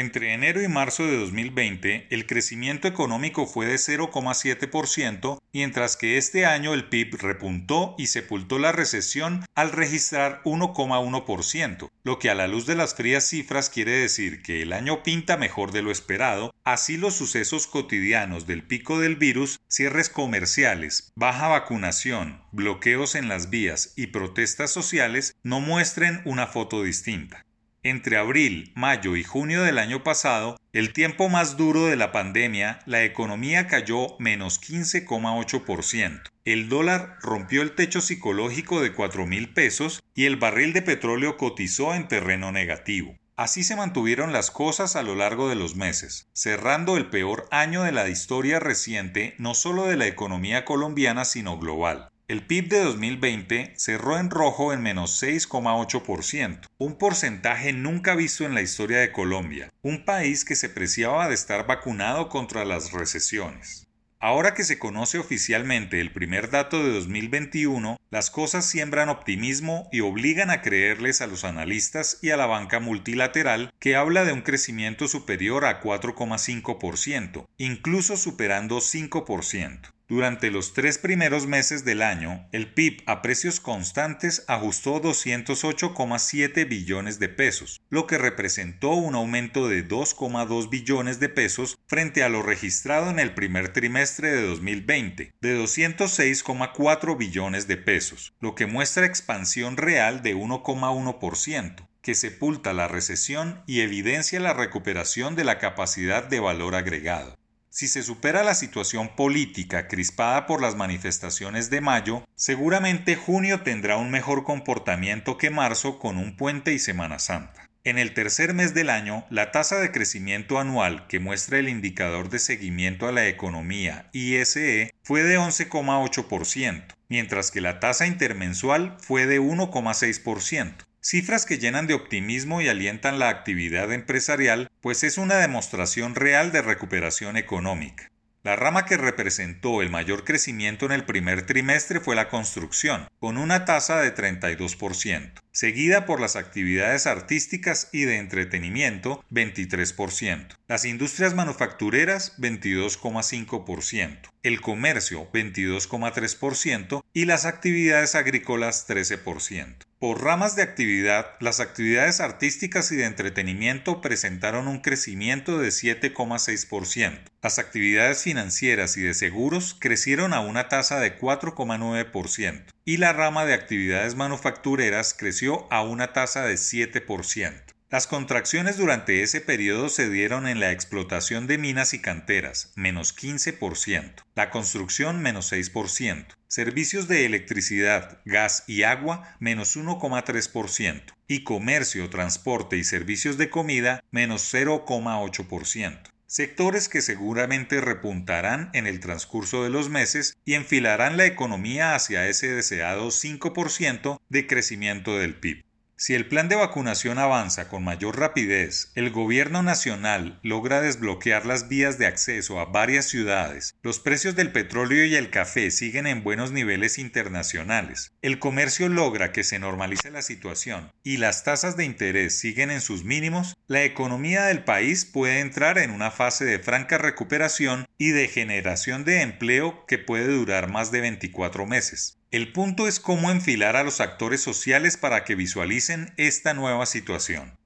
Entre enero y marzo de 2020, el crecimiento económico fue de 0,7%, mientras que este año el PIB repuntó y sepultó la recesión al registrar 1,1%, lo que a la luz de las frías cifras quiere decir que el año pinta mejor de lo esperado, así los sucesos cotidianos del pico del virus, cierres comerciales, baja vacunación, bloqueos en las vías y protestas sociales no muestren una foto distinta. Entre abril, mayo y junio del año pasado, el tiempo más duro de la pandemia, la economía cayó menos 15,8%. El dólar rompió el techo psicológico de 4 mil pesos y el barril de petróleo cotizó en terreno negativo. Así se mantuvieron las cosas a lo largo de los meses, cerrando el peor año de la historia reciente no solo de la economía colombiana sino global. El PIB de 2020 cerró en rojo en menos 6,8%, un porcentaje nunca visto en la historia de Colombia, un país que se preciaba de estar vacunado contra las recesiones. Ahora que se conoce oficialmente el primer dato de 2021, las cosas siembran optimismo y obligan a creerles a los analistas y a la banca multilateral que habla de un crecimiento superior a 4,5%, incluso superando 5%. Durante los tres primeros meses del año, el PIB a precios constantes ajustó 208,7 billones de pesos, lo que representó un aumento de 2,2 billones de pesos frente a lo registrado en el primer trimestre de 2020, de 206,4 billones de pesos, lo que muestra expansión real de 1,1% que sepulta la recesión y evidencia la recuperación de la capacidad de valor agregado. Si se supera la situación política crispada por las manifestaciones de mayo, seguramente junio tendrá un mejor comportamiento que marzo con un puente y Semana Santa. En el tercer mes del año, la tasa de crecimiento anual que muestra el indicador de seguimiento a la economía ISE fue de 11,8%, mientras que la tasa intermensual fue de 1,6%. Cifras que llenan de optimismo y alientan la actividad empresarial, pues es una demostración real de recuperación económica. La rama que representó el mayor crecimiento en el primer trimestre fue la construcción, con una tasa de 32%, seguida por las actividades artísticas y de entretenimiento, 23%, las industrias manufactureras, 22,5%, el comercio, 22,3% y las actividades agrícolas, 13%. Por ramas de actividad, las actividades artísticas y de entretenimiento presentaron un crecimiento de 7,6%. Las actividades financieras y de seguros crecieron a una tasa de 4,9% y la rama de actividades manufactureras creció a una tasa de 7%. Las contracciones durante ese periodo se dieron en la explotación de minas y canteras, menos 15%, la construcción menos 6%, servicios de electricidad, gas y agua menos 1,3% y comercio, transporte y servicios de comida menos 0,8% sectores que seguramente repuntarán en el transcurso de los meses y enfilarán la economía hacia ese deseado 5% de crecimiento del PIB. Si el plan de vacunación avanza con mayor rapidez, el gobierno nacional logra desbloquear las vías de acceso a varias ciudades, los precios del petróleo y el café siguen en buenos niveles internacionales, el comercio logra que se normalice la situación y las tasas de interés siguen en sus mínimos, la economía del país puede entrar en una fase de franca recuperación y de generación de empleo que puede durar más de 24 meses. El punto es cómo enfilar a los actores sociales para que visualicen esta nueva situación.